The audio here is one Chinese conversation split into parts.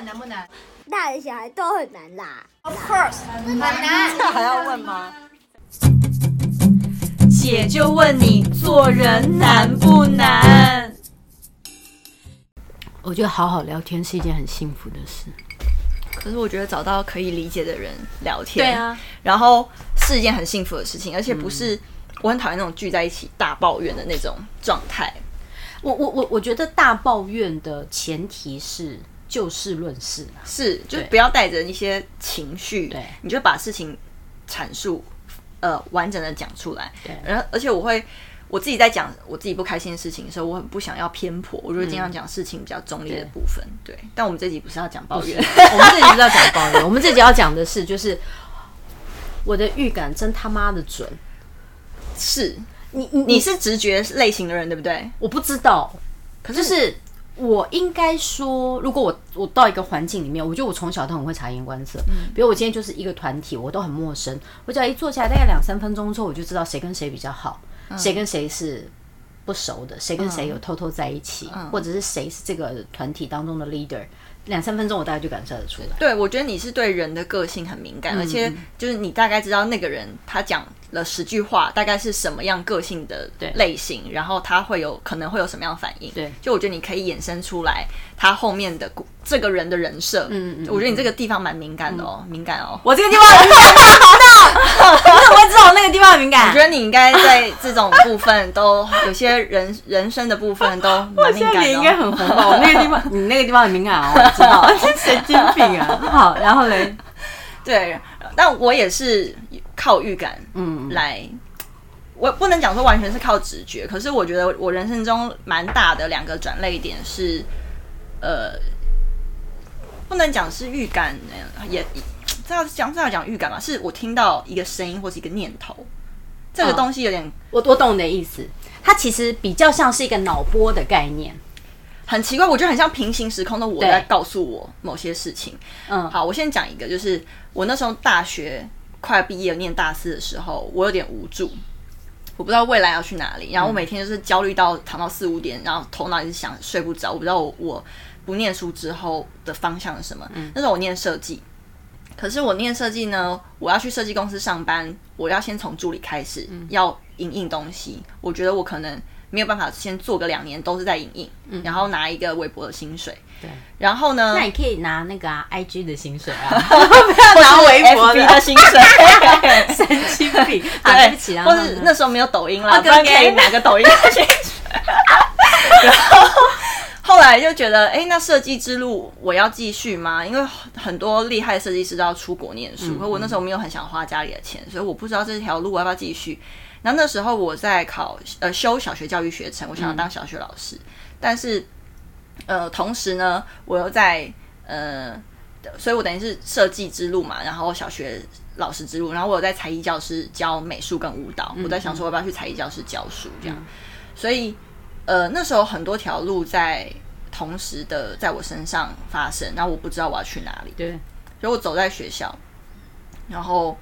们难不难？大人小孩都很难啦。Of course，很难。这还要问吗？姐就问你，做人难不难？我觉得好好聊天是一件很幸福的事。可是我觉得找到可以理解的人聊天，对啊，然后是一件很幸福的事情，而且不是我很讨厌那种聚在一起大抱怨的那种状态。我我我我觉得大抱怨的前提是就事论事，是就不要带着一些情绪，对，你就把事情阐述呃完整的讲出来，对，然后而且我会。我自己在讲我自己不开心的事情的时候，我很不想要偏颇，我就会尽量讲事情比较中立的部分。嗯、对，但我们这集不是要讲抱怨，我们这集不是。要讲抱怨，我们这集要讲的是，就是我的预感真他妈的准。是。你你，你是直觉类型的人对不对？我不知道，可是，就是我应该说，如果我我到一个环境里面，我觉得我从小都很会察言观色。嗯，比如我今天就是一个团体，我都很陌生，我只要一坐下来，大概两三分钟之后，我就知道谁跟谁比较好。谁跟谁是不熟的？谁跟谁有偷偷在一起？嗯、或者是谁是这个团体当中的 leader？两三分钟我大概就感受得出来。对，我觉得你是对人的个性很敏感，嗯、而且就是你大概知道那个人他讲了十句话，大概是什么样个性的类型，然后他会有可能会有什么样反应。对，就我觉得你可以衍生出来他后面的这个人的人设。嗯，我觉得你这个地方蛮敏感的哦，嗯、敏感哦。我这个地方很敏感，你怎么会知道我那个地方很敏感？我觉得你应该在这种部分都有些人人生的部分都蛮敏感的、哦。应该很红吧？我那个地方，你那个地方很敏感哦，我知道。神经病啊！好，然后嘞，对，但我也是。靠预感，嗯，来，我不能讲说完全是靠直觉，可是我觉得我人生中蛮大的两个转捩点是，呃，不能讲是预感，也这要讲这要讲预感嘛，是我听到一个声音或是一个念头，这个东西有点，哦、我我懂你的意思，它其实比较像是一个脑波的概念，很奇怪，我觉得很像平行时空的我在告诉我某些事情。嗯，好，我先讲一个，就是我那时候大学。快毕业念大四的时候，我有点无助，我不知道未来要去哪里。然后我每天就是焦虑到躺到四五点，然后头脑一直想睡不着。我不知道我我不念书之后的方向是什么。嗯，那时候我念设计，可是我念设计呢，我要去设计公司上班，我要先从助理开始，要影印东西。我觉得我可能。没有办法，先做个两年都是在影印，嗯，然后拿一个微博的薪水。对，然后呢？那你可以拿那个啊，IG 的薪水啊，不要拿微博的薪水，神经病。对，或者那时候没有抖音了，不然可以拿个抖音的薪水。然后后来就觉得，哎，那设计之路我要继续吗？因为很多厉害的设计师都要出国念书，可我那时候没有很想花家里的钱，所以我不知道这条路我要不要继续。然后那时候我在考呃修小学教育学程，我想要当小学老师，嗯、但是呃同时呢，我又在呃，所以我等于是设计之路嘛，然后小学老师之路，然后我有在才艺教师教美术跟舞蹈，嗯、我在想说我要不要去才艺教室教书这样，嗯、所以呃那时候很多条路在同时的在我身上发生，然后我不知道我要去哪里，对，所以我走在学校，然后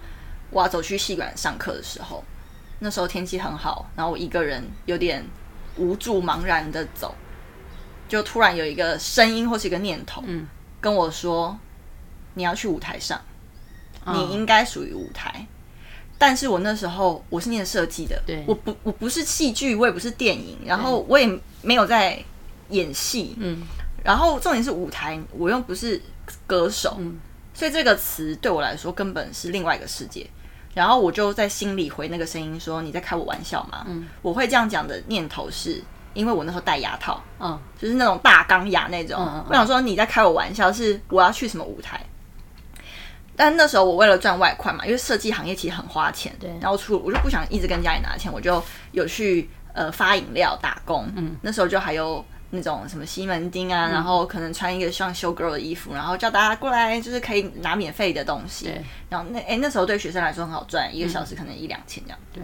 我要走去戏馆上课的时候。那时候天气很好，然后我一个人有点无助、茫然的走，就突然有一个声音或是一个念头，嗯，跟我说：“你要去舞台上，嗯、你应该属于舞台。”但是我那时候我是念设计的，对，我不我不是戏剧，我也不是电影，然后我也没有在演戏，嗯，然后重点是舞台，我又不是歌手，嗯，所以这个词对我来说根本是另外一个世界。然后我就在心里回那个声音说：“你在开我玩笑吗？”嗯，我会这样讲的念头是因为我那时候戴牙套，嗯，就是那种大钢牙那种。嗯，我想说你在开我玩笑，是我要去什么舞台？但那时候我为了赚外快嘛，因为设计行业其实很花钱，对。然后出我就不想一直跟家里拿钱，我就有去呃发饮料打工。嗯，那时候就还有。那种什么西门町啊，嗯、然后可能穿一个像 show girl 的衣服，然后叫大家过来，就是可以拿免费的东西。对然后那哎那时候对学生来说很好赚，一个小时可能一两千这样。对，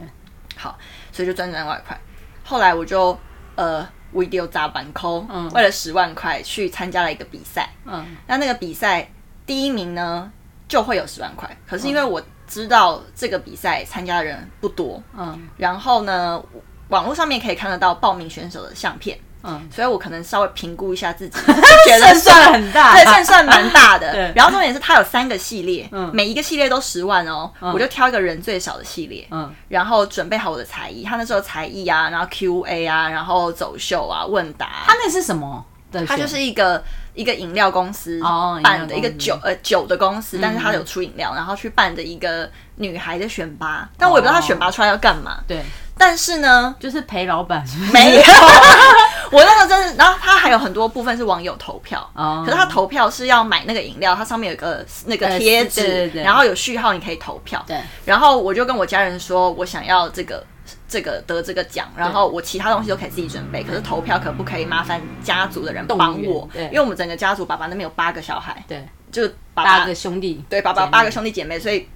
好，所以就赚赚外快。后来我就呃 video 砸板抠，嗯，为了十万块去参加了一个比赛。嗯，那那个比赛第一名呢就会有十万块，可是因为我知道这个比赛参加的人不多，嗯，然后呢网络上面可以看得到报名选手的相片。嗯，所以我可能稍微评估一下自己，觉得胜算很大，对，胜算蛮大的。对，然后重点是它有三个系列，嗯，每一个系列都十万哦，我就挑一个人最少的系列，嗯，然后准备好我的才艺，他那时候才艺啊，然后 Q&A 啊，然后走秀啊，问答，他那是什么？他就是一个一个饮料公司办的一个酒呃酒的公司，但是他有出饮料，然后去办的一个女孩的选拔，但我也不知道他选拔出来要干嘛。对，但是呢，就是陪老板。没有，我那个真是，然后他还有很多部分是网友投票，可是他投票是要买那个饮料，它上面有个那个贴纸，然后有序号，你可以投票。对，然后我就跟我家人说，我想要这个。这个得这个奖，然后我其他东西都可以自己准备，可是投票可不可以麻烦家族的人帮我？对因为我们整个家族爸爸那边有八个小孩，对，就八个兄弟，对，爸爸八个兄弟姐妹，所以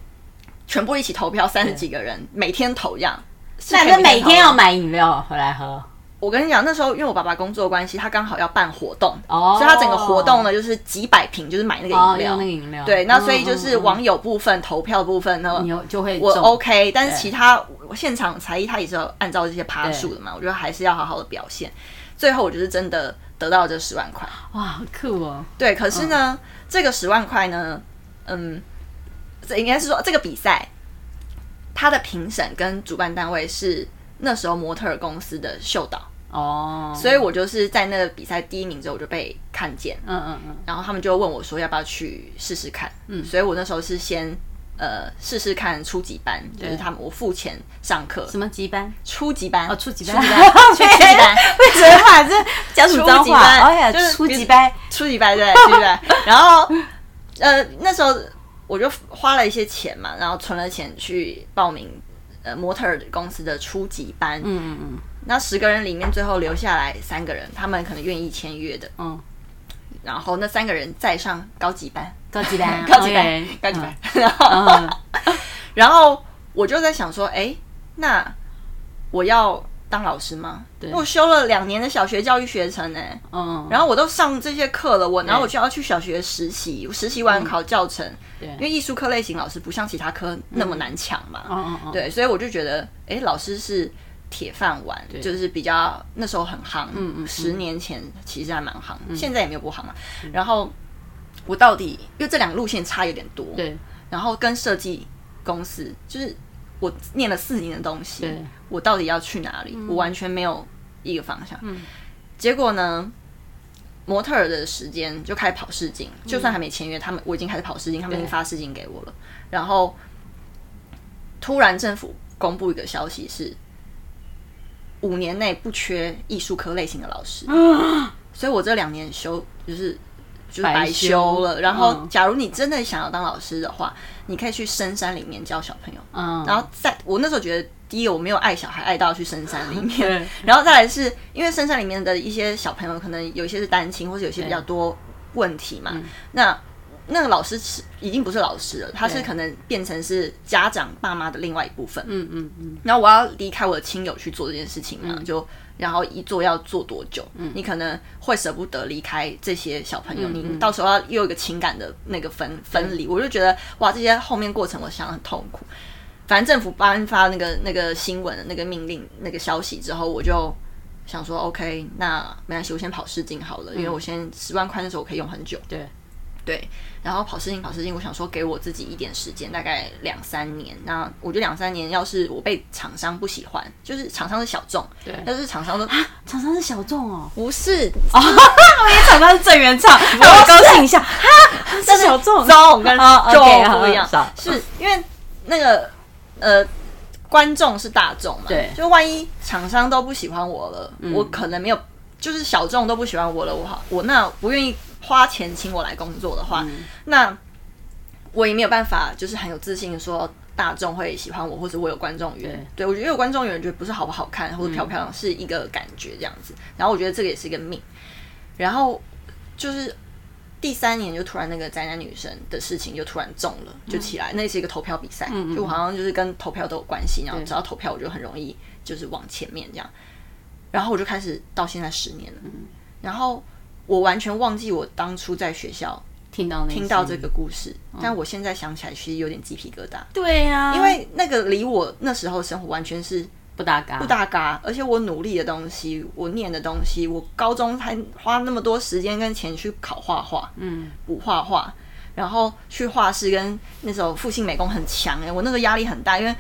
全部一起投票，三十几个人每天投这样。那就每天要买饮料回来喝。我跟你讲，那时候因为我爸爸工作关系，他刚好要办活动，哦，所以他整个活动呢就是几百瓶，就是买那个饮料，那个饮料，对，那所以就是网友部分投票部分呢，你就会我 OK，但是其他现场才艺他也是要按照这些趴数的嘛，我觉得还是要好好的表现。最后我就是真的得到这十万块，哇，好酷哦！对，可是呢，这个十万块呢，嗯，这应该是说这个比赛，他的评审跟主办单位是。那时候模特儿公司的秀导。哦，所以我就是在那个比赛第一名之后我就被看见，嗯嗯嗯，然后他们就问我说要不要去试试看，嗯，所以我那时候是先呃试试看初级班，就是他们我付钱上课，什么级班？初级班。哦，初级班，初级班，初级班，为什么？把这讲什么脏话？哎呀，就是初级班，初级班对，对不对，然后呃那时候我就花了一些钱嘛，然后存了钱去报名。呃，模特公司的初级班，嗯嗯嗯，那十个人里面最后留下来三个人，他们可能愿意签约的，嗯，然后那三个人再上高级班，高级班，高级班，高级班，然后，然后我就在想说，哎，那我要当老师吗？对，我修了两年的小学教育学程呢，嗯，然后我都上这些课了，我然后我就要去小学实习，实习完考教程。对，因为艺术课类型老师不像其他科那么难抢嘛，嗯嗯嗯、对，所以我就觉得，哎、欸，老师是铁饭碗，就是比较那时候很夯，嗯嗯，十年前其实还蛮夯，嗯、现在也没有不夯嘛。嗯、然后我到底，因为这两个路线差有点多，对，然后跟设计公司，就是我念了四年的东西，我到底要去哪里？嗯、我完全没有一个方向。嗯、结果呢？模特儿的时间就开始跑试镜，就算还没签约，他们我已经开始跑试镜，他们已经发试镜给我了。然后突然政府公布一个消息是，五年内不缺艺术科类型的老师，所以我这两年修就是就是白修了。然后，假如你真的想要当老师的话，你可以去深山里面教小朋友。嗯然后在我那时候觉得。第一，我没有爱小孩爱到去深山里面，对 然后再来是因为深山里面的一些小朋友，可能有一些是单亲，或者有些比较多问题嘛。对那那个老师是已经不是老师了，他是可能变成是家长爸妈的另外一部分。嗯嗯嗯。然后我要离开我的亲友去做这件事情嘛，嗯、就然后一做要做多久？嗯、你可能会舍不得离开这些小朋友，你到时候要又有一个情感的那个分分离，嗯、我就觉得哇，这些后面过程我想很痛苦。反正政府颁发那个那个新闻的那个命令那个消息之后，我就想说，OK，那没关系，我先跑试镜好了，嗯、因为我先十万块的时候我可以用很久。对对，然后跑试镜跑试镜，我想说给我自己一点时间，大概两三年。那我觉得两三年，要是我被厂商不喜欢，就是厂商是小众，对，但是厂商都厂商是小众哦，不是哦，我以为厂商是正原厂，让我高兴一下哈，是小众，众跟众不一样，是因为那个。呃，观众是大众嘛？对，就万一厂商都不喜欢我了，嗯、我可能没有，就是小众都不喜欢我了，我好，我那不愿意花钱请我来工作的话，嗯、那我也没有办法，就是很有自信的说大众会喜欢我，或者我有观众缘。对，对我觉得有观众缘，觉得不是好不好看或者漂不漂亮，是一个感觉这样子。然后我觉得这个也是一个命，然后就是。第三年就突然那个宅男女神的事情就突然中了，就起来。嗯、那是一个投票比赛，就好像就是跟投票都有关系。然后只要投票，我就很容易就是往前面这样。然后我就开始到现在十年了。嗯、然后我完全忘记我当初在学校听到听到这个故事，嗯、但我现在想起来其实有点鸡皮疙瘩。对呀、啊，因为那个离我那时候生活完全是不搭嘎，不搭嘎。而且我努力的东西，我念的东西，我高中还花那么多时间跟钱去考画画，嗯，补画画，然后去画室跟那时候复兴美工很强哎、欸，我那时候压力很大，因为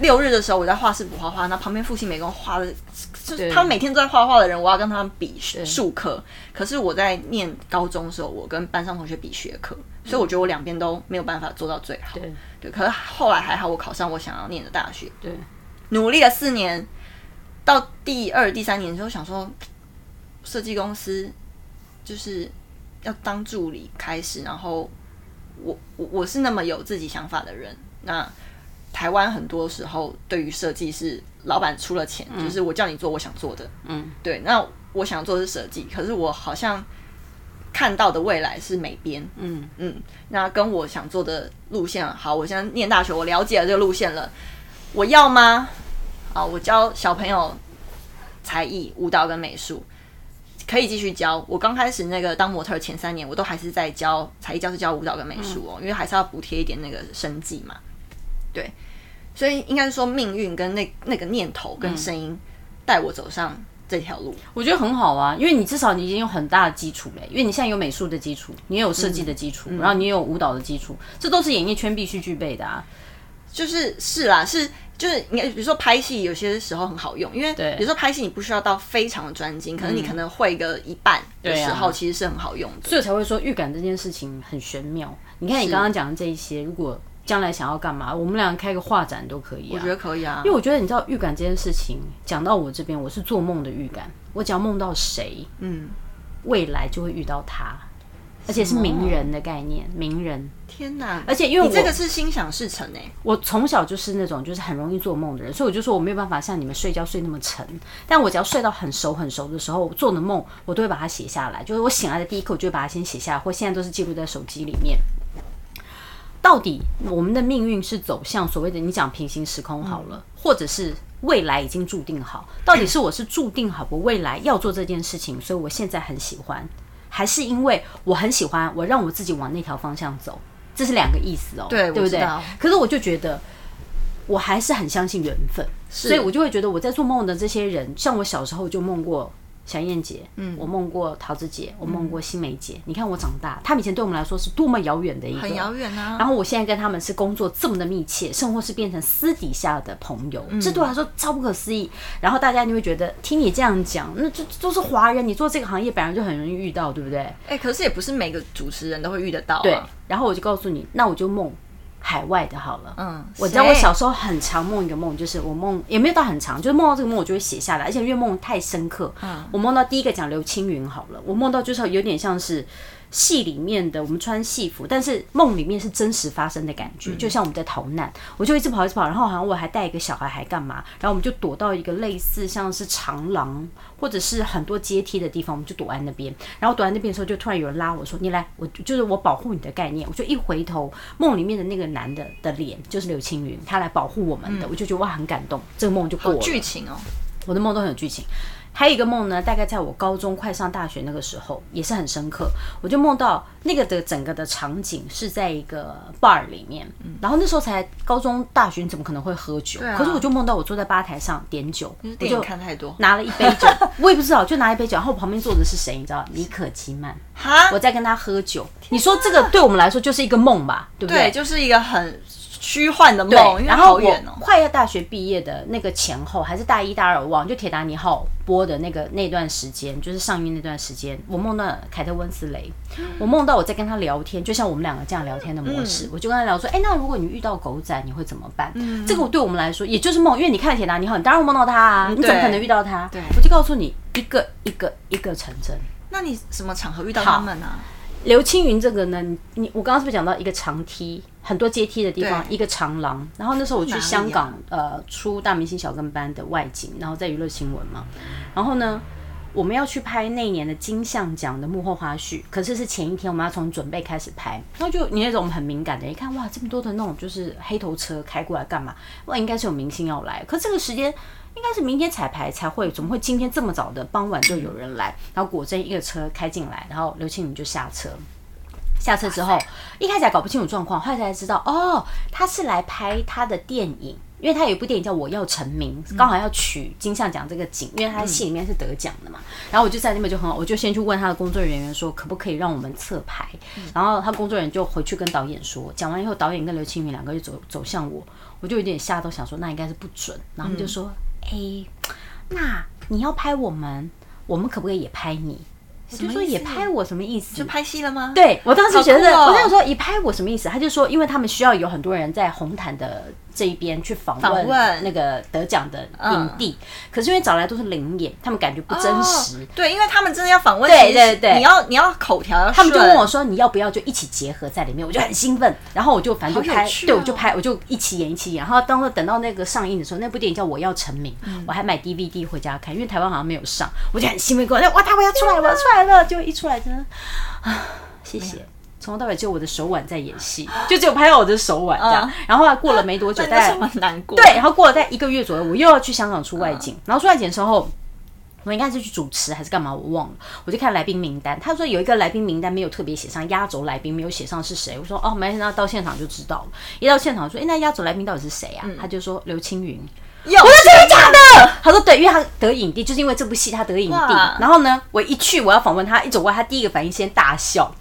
六日的时候我在画室补画画，那旁边复兴美工画的，就是他们每天都在画画的人，我要跟他们比数科。可是我在念高中的时候，我跟班上同学比学科，所以我觉得我两边都没有办法做到最好。对，对，可是后来还好，我考上我想要念的大学。对，努力了四年，到第二、第三年的时候，想说设计公司就是要当助理开始，然后我我我是那么有自己想法的人，那。台湾很多时候对于设计是老板出了钱，嗯、就是我叫你做我想做的。嗯，对。那我想做的是设计，可是我好像看到的未来是美编。嗯嗯。那跟我想做的路线，好，我现在念大学，我了解了这个路线了，我要吗？啊，我教小朋友才艺、舞蹈跟美术，可以继续教。我刚开始那个当模特前三年，我都还是在教才艺教室教舞蹈跟美术哦，嗯、因为还是要补贴一点那个生计嘛。对，所以应该是说命运跟那那个念头跟声音带我走上这条路，我觉得很好啊，因为你至少你已经有很大的基础嘞，因为你现在有美术的基础，你也有设计的基础，嗯、然后你也有舞蹈的基础，这都是演艺圈必须具备的啊。就是是啦，是就是你比如说拍戏，有些时候很好用，因为比如说拍戏你不需要到非常的专精，可能你可能会个一半的时候，其实是很好用的，所以我才会说预感这件事情很玄妙。你看你刚刚讲的这一些，如果将来想要干嘛？我们俩开个画展都可以啊。我觉得可以啊，因为我觉得你知道预感这件事情，讲到我这边，我是做梦的预感。我只要梦到谁，嗯，未来就会遇到他，而且是名人的概念，名人。天哪！而且因为我你这个是心想事成哎，我从小就是那种就是很容易做梦的人，所以我就说我没有办法像你们睡觉睡那么沉。但我只要睡到很熟很熟的时候，我做的梦我都会把它写下来，就是我醒来的第一刻，我就会把它先写下来，或现在都是记录在手机里面。到底我们的命运是走向所谓的你讲平行时空好了，或者是未来已经注定好？到底是我是注定好我未来要做这件事情，所以我现在很喜欢，还是因为我很喜欢，我让我自己往那条方向走？这是两个意思哦，对，对不对？可是我就觉得，我还是很相信缘分，所以我就会觉得我在做梦的这些人，像我小时候就梦过。小燕姐，嗯，我梦过桃子姐，我梦过新梅姐。嗯、你看我长大，他们以前对我们来说是多么遥远的一个，很遥远啊。然后我现在跟他们是工作这么的密切，生活是变成私底下的朋友，嗯、这对我来说超不可思议。然后大家就会觉得，听你这样讲，那这都是华人，你做这个行业本来就很容易遇到，对不对？哎、欸，可是也不是每个主持人都会遇得到、啊。对。然后我就告诉你，那我就梦。海外的好了，嗯，我知道我小时候很常梦一个梦，就是我梦也没有到很长，就是梦到这个梦我就会写下来，而且因为梦太深刻，嗯，我梦到第一个讲刘青云好了，我梦到就是有点像是。戏里面的我们穿戏服，但是梦里面是真实发生的感觉，就像我们在逃难，我就一直跑一直跑，然后好像我还带一个小孩，还干嘛？然后我们就躲到一个类似像是长廊或者是很多阶梯的地方，我们就躲在那边。然后躲在那边的时候，就突然有人拉我说：“你来，我就是我保护你的概念。”我就一回头，梦里面的那个男的的脸就是刘青云，他来保护我们的，我就觉得哇很感动，这个梦就过了。剧情哦，我的梦都很有剧情。还有一个梦呢，大概在我高中快上大学那个时候，也是很深刻。我就梦到那个的整个的场景是在一个 bar 里面，嗯、然后那时候才高中大学，你怎么可能会喝酒？啊、可是我就梦到我坐在吧台上点酒，我就看太多，拿了一杯酒，我也不知道，就拿一杯酒，然后我旁边坐的是谁？你知道，尼可基曼。哈，我在跟他喝酒。哪你说这个对我们来说就是一个梦吧？对不对？对，就是一个很。虚幻的梦，然后我快要大学毕业的那个前后，还是大一大二，我忘，就《铁达尼号》播的那个那段时间，就是上映那段时间，我梦到凯特温斯雷，我梦到我在跟他聊天，就像我们两个这样聊天的模式，我就跟他聊说，哎，那如果你遇到狗仔，你会怎么办？这个对我们来说也就是梦，因为你看《铁达尼号》，你当然会梦到他啊，你怎么可能遇到他？对，我就告诉你，一个一个一个成真。那你什么场合遇到他们呢？刘青云这个呢，你我刚刚是不是讲到一个长梯，很多阶梯的地方，一个长廊。然后那时候我去香港，啊、呃，出大明星小跟班的外景，然后在娱乐新闻嘛。然后呢，我们要去拍那一年的金像奖的幕后花絮，可是是前一天我们要从准备开始拍。然后就你那种很敏感的，一看哇，这么多的那种就是黑头车开过来干嘛？哇，应该是有明星要来。可这个时间。应该是明天彩排才会，怎么会今天这么早的傍晚就有人来？然后果真一个车开进来，然后刘青云就下车。下车之后，一开始还搞不清楚状况，后来才知道，哦，他是来拍他的电影《因为他有一部电影叫《我要成名》，刚好要取金像奖这个景，因为他戏里面是得奖的嘛。然后我就在那边就很好，我就先去问他的工作人员说，可不可以让我们侧拍？然后他工作人员就回去跟导演说，讲完以后，导演跟刘青云两个就走走向我，我就有点吓到，想说那应该是不准。然后他们就说，哎、欸，那你要拍我们，我们可不可以也拍你？我就说也拍我什么意思？就拍戏了吗？对，我当时觉得，哦、我想说也拍我什么意思？他就说，因为他们需要有很多人在红毯的这一边去访问那个得奖的影帝，嗯、可是因为找来都是零演，他们感觉不真实。哦、对，因为他们真的要访问，对对对，你要你要口条，他们就问我说你要不要就一起结合在里面？我就很兴奋，然后我就反正就拍，哦、对，我就拍，我就一起演一起演。然后当等到那个上映的时候，那部电影叫《我要成名》，嗯、我还买 DVD 回家看，因为台湾好像没有上，我就很兴奋，跟我哇，他我要出来，我要出来了，就一出来真的。啊，谢谢！从头到尾就我的手腕在演戏，就只有拍到我的手腕这样。然后过了没多久，大概难过。对，然后过了大概一个月左右，我又要去香港出外景。然后出外景的时候，我应该是去主持还是干嘛？我忘了。我就看来宾名单，他说有一个来宾名单没有特别写上压轴来宾，没有写上是谁。我说哦，没事，那到现场就知道了。一到现场说，哎，那压轴来宾到底是谁啊？他就说刘青云。我说真的假的？他说对，因为他得影帝，就是因为这部戏他得影帝。然后呢，我一去我要访问他，一走过来他第一个反应先大笑。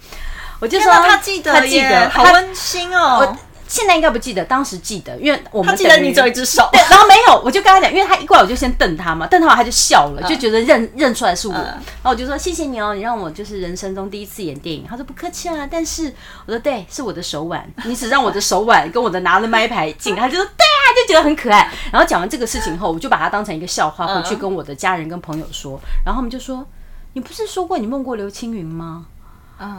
我就说他记得，他记得，好温馨哦。我现在应该不记得，当时记得，因为我们记得你只有一只手。对，然后没有，我就跟他讲，因为他一过来我就先瞪他嘛，瞪他完他就笑了，就觉得认认出来是我。然后我就说谢谢你哦，你让我就是人生中第一次演电影。他说不客气啊，但是我说对，是我的手腕，你只让我的手腕跟我的拿了麦牌进，他就说对啊，就觉得很可爱。然后讲完这个事情后，我就把它当成一个笑话回去跟我的家人跟朋友说，然后他们就说你不是说过你梦过刘青云吗？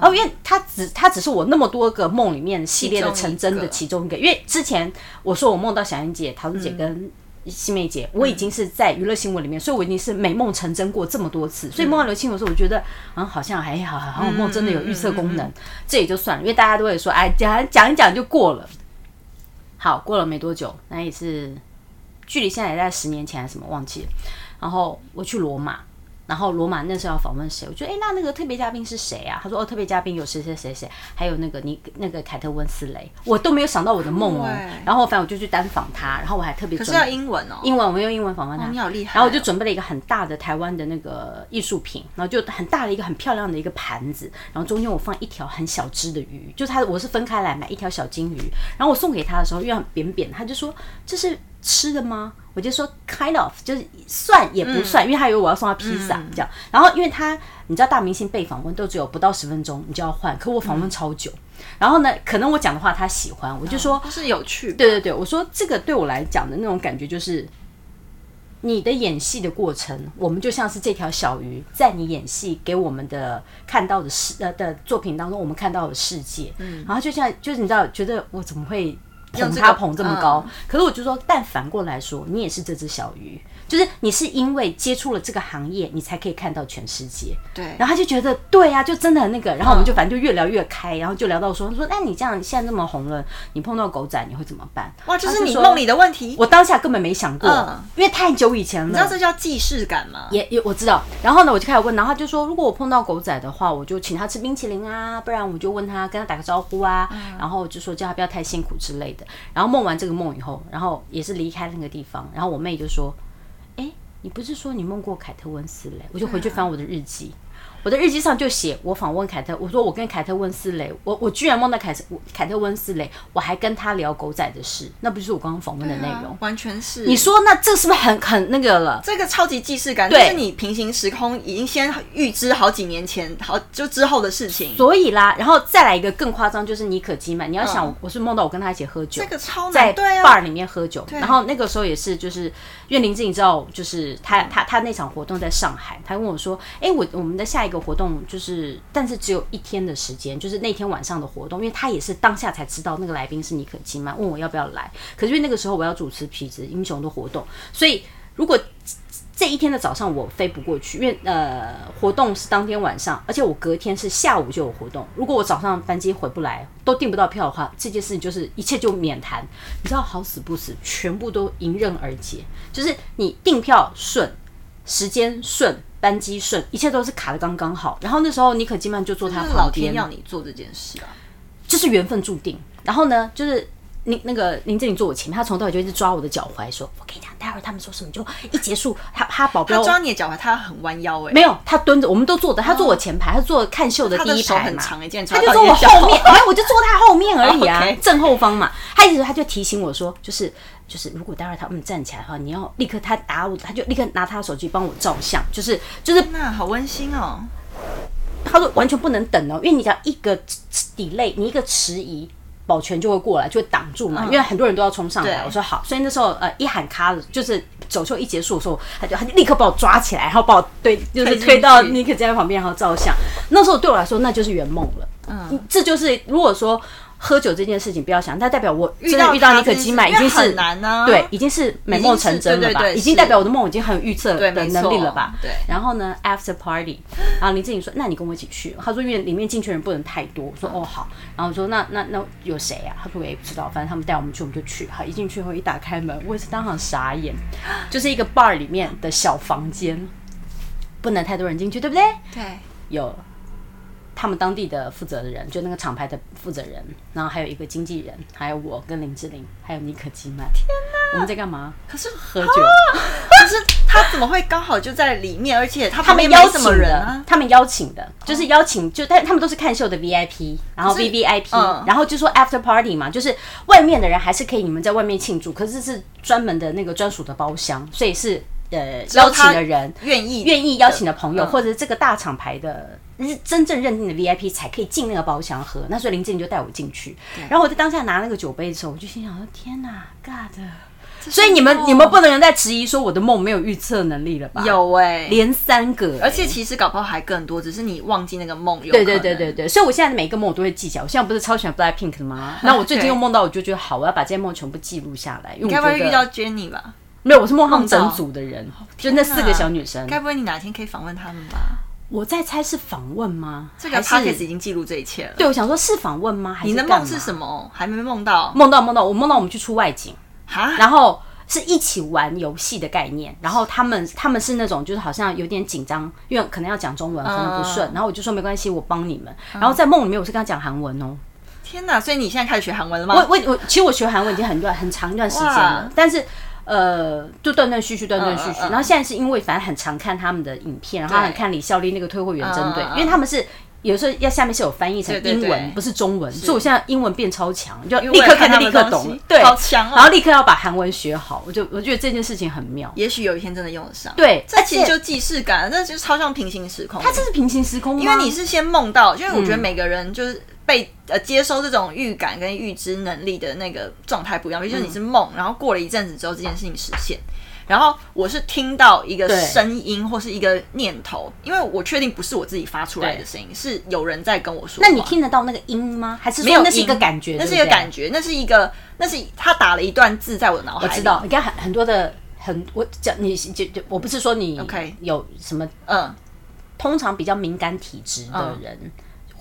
哦，因为他只他只是我那么多个梦里面系列的成真的其中一个，因为之前我说我梦到小燕姐、桃子姐跟西梅姐，我已经是在娱乐新闻里面，所以我已经是美梦成真过这么多次，所以梦到刘青云的时候，我觉得嗯好像还好，好像梦真的有预测功能，这也就算了，因为大家都会说哎讲讲一讲就过了，好过了没多久，那也是距离现在也在十年前还是什么忘记了，然后我去罗马。然后罗马那时候要访问谁？我觉得哎，那那个特别嘉宾是谁啊？他说哦，特别嘉宾有谁谁谁谁，还有那个你那个凯特温斯雷，我都没有想到我的梦哦。然后反正我就去单访他，然后我还特别可是要英文哦，英文我用英文访问他，你好厉害。然后我就准备了一个很大的台湾的那个艺术品，然后就很大的一个很漂亮的一个盘子，然后中间我放一条很小只的鱼，就他我是分开来买一条小金鱼，然后我送给他的时候因为很扁扁，他就说这是吃的吗？我就说 kind of 就是算也不算，嗯、因为他以为我要送他披萨这样。然后因为他你知道大明星被访问都只有不到十分钟，你就要换，可我访问超久。嗯、然后呢，可能我讲的话他喜欢，我就说、哦、是有趣。对对对，我说这个对我来讲的那种感觉就是，你的演戏的过程，我们就像是这条小鱼，在你演戏给我们的看到的世呃的作品当中，我们看到的世界。嗯，然后就像就是你知道，觉得我怎么会？捧他捧这么高，可是我就说，但反过来说，你也是这只小鱼。就是你是因为接触了这个行业，你才可以看到全世界。对，然后他就觉得对呀、啊，就真的很那个。然后我们就反正就越聊越开，然后就聊到说，他说，那你这样现在这么红了，你碰到狗仔你会怎么办？哇，这是你梦里的问题。我当下根本没想过，嗯、因为太久以前了。你知道这叫既视感吗？也也我知道。然后呢，我就开始问，然后他就说，如果我碰到狗仔的话，我就请他吃冰淇淋啊，不然我就问他跟他打个招呼啊，嗯、然后就说叫他不要太辛苦之类的。然后梦完这个梦以后，然后也是离开那个地方，然后我妹就说。你不是说你梦过凯特温丝蕾？我就回去翻我的日记。我的日记上就写我访问凯特，我说我跟凯特温斯蕾，我我居然梦到凯特凯特温斯蕾，我还跟他聊狗仔的事，那不就是我刚刚访问的内容？啊、完全是。你说那这是不是很很那个了？这个超级既视感，就是你平行时空已经先预知好几年前好就之后的事情。所以啦，然后再来一个更夸张，就是妮可基曼。你要想，我是梦到我跟他一起喝酒，这个超难在 bar 里面喝酒，然后那个时候也是就是因为林志颖知道，就是他他他那场活动在上海，他问我说，哎、欸，我我们的下一个活动就是。但是只有一天的时间，就是那天晚上的活动，因为他也是当下才知道那个来宾是尼可基嫚，问我要不要来。可是因为那个时候我要主持痞子英雄的活动，所以如果这一天的早上我飞不过去，因为呃活动是当天晚上，而且我隔天是下午就有活动，如果我早上班机回不来，都订不到票的话，这件事情就是一切就免谈。你知道好死不死，全部都迎刃而解，就是你订票顺，时间顺。班机顺，一切都是卡的刚刚好。然后那时候尼可基曼就坐他旁边，老天要你做这件事啊，就是缘分注定。然后呢，就是那那个林志玲坐我前面，他从头到尾就一直抓我的脚踝，说：“我跟你讲，待会儿他们说什么就一结束，他他保镖他抓你的脚踝，他很弯腰哎，没有，他蹲着，我们都坐的，他坐我前排，他坐看秀的第一排很长一件，他就坐我后面，哎，我就坐他后面而已啊 正后方嘛。他一直他就提醒我说，就是就是，如果待会儿他们站起来的话，你要立刻他打我，他就立刻拿他的手机帮我照相，就是就是那好温馨哦。他说完全不能等哦，因为你只要一个 delay，你一个迟疑。保全就会过来，就会挡住嘛，因为很多人都要冲上来。我说好，所以那时候呃一喊卡，就是走秀一结束的时候，他就他就立刻把我抓起来，然后把我对就是推到尼克在旁边，然后照相。那时候对我来说，那就是圆梦了。嗯，这就是如果说。喝酒这件事情不要想，它代表我真的遇到尼可基嫚已经是很难呢，对，已经是美梦成真了吧？已经代表我的梦已经很有预测的能力了吧？对。然后呢，after party，然后林志颖说：“那你跟我一起去。”他说：“因为里面进去人不能太多。”我说：“哦好。”然后我说：“那那那有谁啊？”他说：“我也不知道，反正他们带我们去，我们就去。”好，一进去后一打开门，我也是当场傻眼，就是一个 bar 里面的小房间，不能太多人进去，对不对？对，有。他们当地的负责人，就那个厂牌的负责人，然后还有一个经纪人，还有我跟林志玲，还有尼可基曼。天哪！我们在干嘛？可是喝酒。可是他怎么会刚好就在里面？而且他他们邀请人，他们邀请的，就是邀请，就但他们都是看秀的 VIP，然后 VVIP，嗯，然后就说 After Party 嘛，就是外面的人还是可以你们在外面庆祝，可是是专门的那个专属的包厢，所以是呃邀请的人愿意愿意邀请的朋友，或者是这个大厂牌的。是真正认定的 VIP 才可以进那个包厢喝，那所以林志玲就带我进去，然后我在当下拿那个酒杯的时候，我就心想说：天哪，God！所以你们你们不能再质疑说我的梦没有预测能力了吧？有哎、欸，连三个、欸，而且其实搞不好还更多，只是你忘记那个梦。对对对对对，所以我现在每一个梦我都会记起来。我现在不是超喜欢 Blackpink 的吗？那我最近又梦到，我就觉得好，我要把这些梦全部记录下来。因為我该不会遇到 Jennie 吧？没有，我是梦他整组的人，就那四个小女生。该不会你哪天可以访问他们吧？我在猜是访问吗？这个 podcast 已经记录这一切了。对，我想说是访问吗？还是你的梦是什么？还没梦到？梦到梦到，我梦到我们去出外景，然后是一起玩游戏的概念。然后他们他们是那种就是好像有点紧张，因为可能要讲中文，可能不顺。然后我就说没关系，我帮你们。然后在梦里面，我是跟他讲韩文哦。天哪！所以你现在开始学韩文了吗？我我我，其实我学韩文已经很段很长一段时间了，但是。呃，就断断续续，断断续续。然后现在是因为反正很常看他们的影片，然后很看李孝利那个退货员针对，因为他们是有时候要下面是有翻译成英文，不是中文，所以我现在英文变超强，就立刻看就立刻懂，对，好强。然后立刻要把韩文学好，我就我觉得这件事情很妙。也许有一天真的用得上。对，这其实就既视感，那就是超像平行时空。它这是平行时空，因为你是先梦到，因为我觉得每个人就是。被呃接收这种预感跟预知能力的那个状态不一样，比如说你是梦，然后过了一阵子之后这件事情实现，然后我是听到一个声音或是一个念头，因为我确定不是我自己发出来的声音，是有人在跟我说。那你听得到那个音吗？还是没有？那是一个感觉，那是一个感觉，那是一个，那是他打了一段字在我的脑海里。我知道，你看很很多的很，我讲你就就我不是说你 OK 有什么嗯，通常比较敏感体质的人。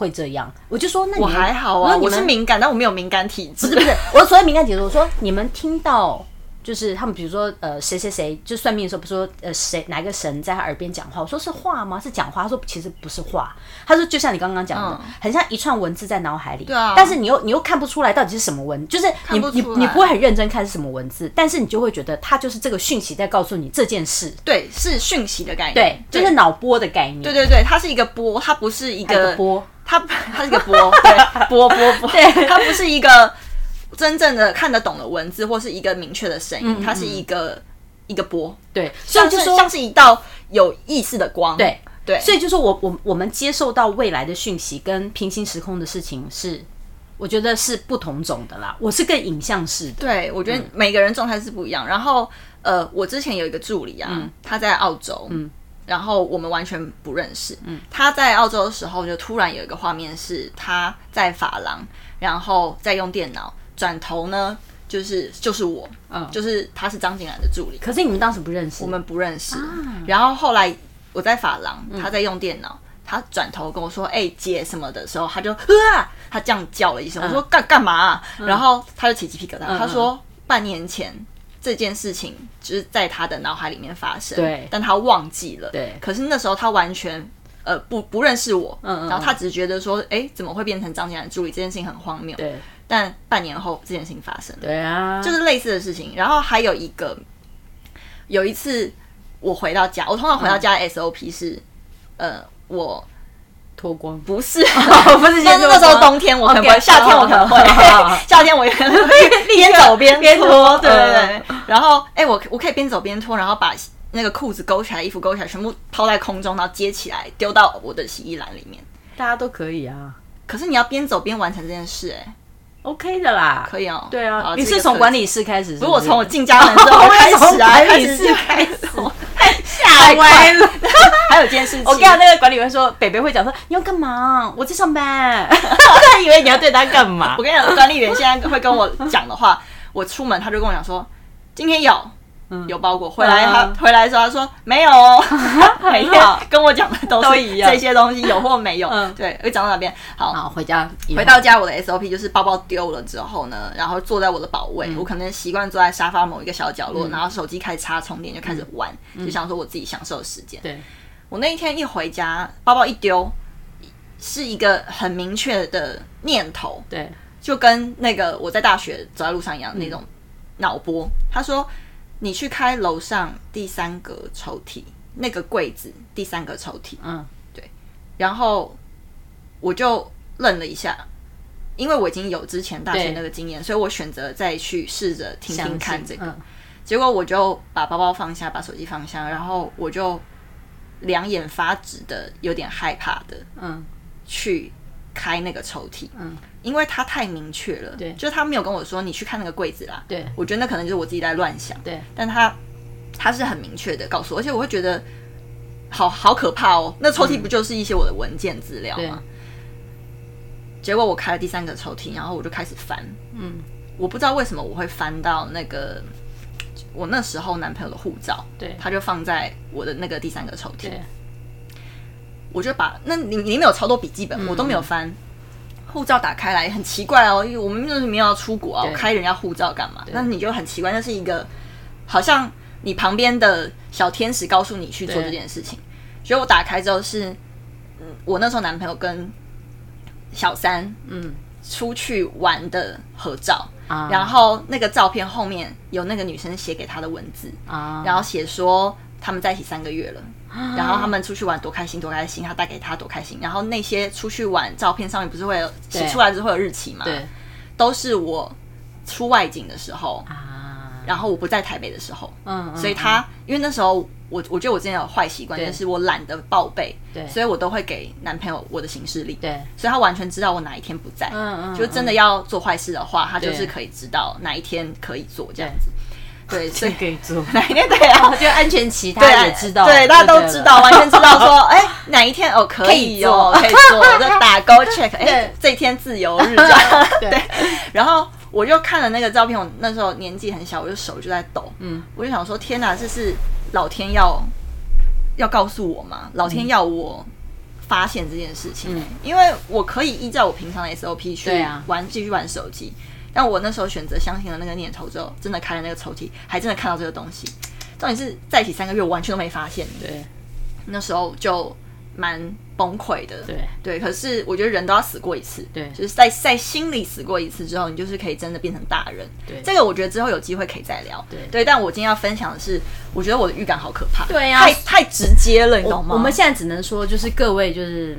会这样，我就说那你我还好啊，我是敏感，但我没有敏感体质。不是不是，我所谓敏感体质，我说你们听到就是他们，比如说呃谁谁谁，就算命的时候，不说呃谁哪个神在他耳边讲话，我说是话吗？是讲话？他说其实不是话，他说就像你刚刚讲的，很像一串文字在脑海里，对啊，但是你又你又看不出来到底是什么文，就是你你你不会很认真看是什么文字，但是你就会觉得它就是这个讯息在告诉你这件事，对，是讯息的概念，对，就是脑波的概念，对对对，它是一个波，它不是一个波。它 它是一个波，对，波波波，对，它不是一个真正的看得懂的文字，或是一个明确的声音，它是一个一个波，对，所以就说像是一道有意思的光，对对，所以就说我我我们接受到未来的讯息跟平行时空的事情是，我觉得是不同种的啦。我是更影像式的，对，我觉得每个人状态是不一样。然后呃，我之前有一个助理啊，他在澳洲，嗯。然后我们完全不认识。嗯，他在澳洲的时候，就突然有一个画面是他在发廊，然后在用电脑，转头呢就是就是我，嗯，就是他是张景兰的助理。可是你们当时不认识？我们不认识。然后后来我在发廊，他在用电脑，他转头跟我说：“哎，姐什么的时候，他就 啊，他这样叫了一声。我说干干嘛？然后他就起鸡皮疙瘩。他说半年前。这件事情就是在他的脑海里面发生，对，但他忘记了，对。可是那时候他完全呃不不认识我，嗯嗯，然后他只是觉得说，哎，怎么会变成张景然助理？这件事情很荒谬。对，但半年后这件事情发生了，对啊，就是类似的事情。然后还有一个，有一次我回到家，我通常回到家的 SOP 是，呃，我。脱光。不是，不是，那那时候冬天我可能不会，夏天我可能会，夏天我也可 能会边走边边脱，对对对。然后，哎，我我可以边走边脱，然后把那个裤子勾起来，衣服勾起来，全部抛在空中，然后接起来丢到我的洗衣篮里面。大家都可以啊，可是你要边走边完成这件事，哎，OK 的啦，可以哦。对啊，你是从管理室开始，如果从我进家门之后开始啊，管理室开始。吓歪了，还有件事情。我跟那个管理员说，北北会讲说你要干嘛？我在上班。他以为你要对他干嘛？我跟你讲，管理员现在会跟我讲的话，我出门他就跟我讲说，今天有。有包裹回来，他回来的时候他说没有，没有，跟我讲的都是一样，这些东西有或没有。对，会讲到哪边？好，回家，回到家，我的 SOP 就是包包丢了之后呢，然后坐在我的宝位，我可能习惯坐在沙发某一个小角落，然后手机开始插充电，就开始玩，就想说我自己享受的时间。对，我那一天一回家，包包一丢，是一个很明确的念头，对，就跟那个我在大学走在路上一样那种脑波，他说。你去开楼上第三个抽屉，那个柜子第三个抽屉。嗯，对。然后我就愣了一下，因为我已经有之前大学那个经验，所以我选择再去试着听听看这个。嗯、结果我就把包包放下，把手机放下，然后我就两眼发直的，有点害怕的，嗯，去开那个抽屉。嗯。因为他太明确了，对，就是他没有跟我说你去看那个柜子啦，对，我觉得那可能就是我自己在乱想，对，但他他是很明确的告诉我，而且我会觉得好好可怕哦，那抽屉不就是一些我的文件资料吗？结果我开了第三个抽屉，然后我就开始翻，嗯，我不知道为什么我会翻到那个我那时候男朋友的护照，对，他就放在我的那个第三个抽屉，对，我就把那里里面有超多笔记本，我都没有翻。护照打开来很奇怪哦，因为我们就是没有要出国啊，我开人家护照干嘛？那你就很奇怪，那是一个好像你旁边的小天使告诉你去做这件事情。所以我打开之后是，嗯，我那时候男朋友跟小三嗯。出去玩的合照，嗯，然后那个照片后面有那个女生写给他的文字啊，然后写说他们在一起三个月了。然后他们出去玩多开心多开心，他带给他多开心。然后那些出去玩照片上面不是会有洗出来之后会有日期吗？对，都是我出外景的时候啊，然后我不在台北的时候，嗯，所以他因为那时候我我觉得我之前有坏习惯，就是我懒得报备，对，所以我都会给男朋友我的行事历，对，所以他完全知道我哪一天不在，嗯嗯，就真的要做坏事的话，他就是可以知道哪一天可以做这样子。对，所以可以做。哪一天？对啊，就安全期，他也知道，对，大家都知道，完全知道说，哎，哪一天哦 可以哦，可以做，就打勾 check，哎，这一天自由日 这样。对，然后我就看了那个照片，我那时候年纪很小，我就手就在抖，嗯，我就想说，天哪，这是老天要要告诉我吗？老天要我发现这件事情，因为我可以依照我平常的 SOP 去玩，继续玩手机。但我那时候选择相信了那个念头之后，真的开了那个抽屉，还真的看到这个东西。重点是在一起三个月，我完全都没发现。对，那时候就蛮崩溃的。对对，可是我觉得人都要死过一次。对，就是在在心里死过一次之后，你就是可以真的变成大人。对，这个我觉得之后有机会可以再聊。对对，但我今天要分享的是，我觉得我的预感好可怕。对呀，太太直接了，你懂吗？我们现在只能说，就是各位就是。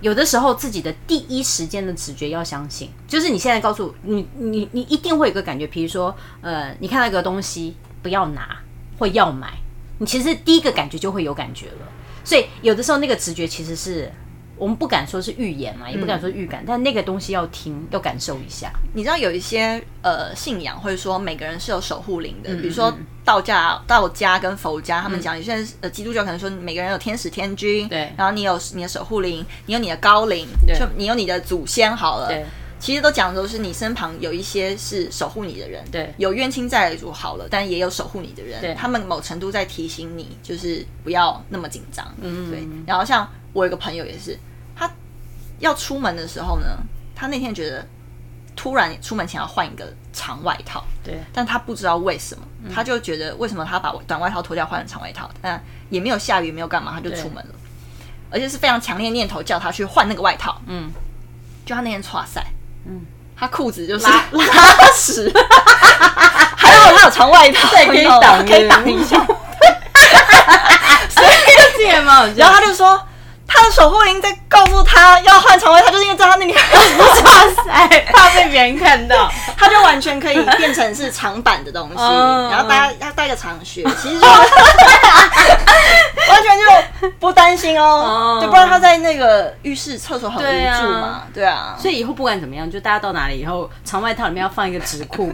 有的时候，自己的第一时间的直觉要相信，就是你现在告诉你，你你一定会有个感觉，比如说，呃，你看到一个东西不要拿或要买，你其实第一个感觉就会有感觉了。所以有的时候那个直觉其实是。我们不敢说是预言嘛，也不敢说预感，嗯、但那个东西要听，要感受一下。你知道有一些呃信仰，或者说每个人是有守护灵的，嗯、比如说道家、道家跟佛家，他们讲，有些人呃基督教可能说每个人有天使天君，对，然后你有你的守护灵，你有你的高灵，就你有你的祖先好了，对，其实都讲的都是你身旁有一些是守护你的人，对，有冤亲债主好了，但也有守护你的人，对，他们某程度在提醒你，就是不要那么紧张，嗯，对，然后像。我有个朋友也是，他要出门的时候呢，他那天觉得突然出门前要换一个长外套，对，但他不知道为什么，嗯、他就觉得为什么他把短外套脱掉换成长外套，但也没有下雨，没有干嘛，他就出门了。而且是非常强烈念头叫他去换那个外套。嗯，就他那天剉赛，嗯，他裤子就是拉拉屎，还好他有长外套，对，可以挡，可以挡一下。所以这也蛮好笑。然后他就说。他的守护灵在告诉他要换长外套，就是因为知道他那里 哇塞，怕被别人看到，他就完全可以变成是长版的东西，然后大家要带个长靴，其实就完全就不担心哦，就不然他在那个浴室厕所很无助嘛，对啊，所以以后不管怎么样，就大家到哪里以后，长外套里面要放一个纸裤，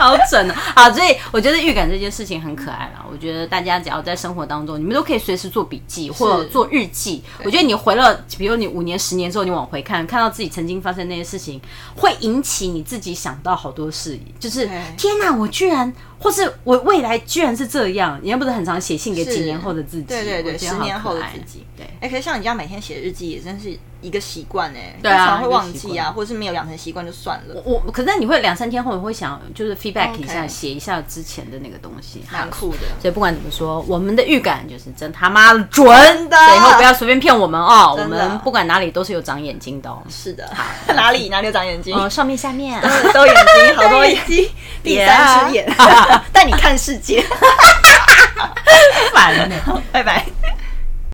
好准啊！好，所以我觉得预感这件事情很可爱啦。我觉得大家只要在生活当中，你们都可以随时做笔记。或者做日记，我觉得你回了，比如你五年、十年之后，你往回看，看到自己曾经发生那些事情，会引起你自己想到好多事，就是天哪，我居然。或是我未来居然是这样，你又不是很常写信给几年后的自己，对对对，十年后的自己，对。哎，可是像你这样每天写日记，也真是一个习惯哎，对啊，会忘记啊，或者是没有养成习惯就算了。我可是你会两三天后，你会想就是 feedback 一下，写一下之前的那个东西，蛮酷的。所以不管怎么说，我们的预感就是真他妈的准的，所以以后不要随便骗我们哦。我们不管哪里都是有长眼睛的哦。是的，好，哪里哪里有长眼睛？哦，上面下面都眼睛，好多眼睛，第三只眼 带你看世界，烦呢，拜拜。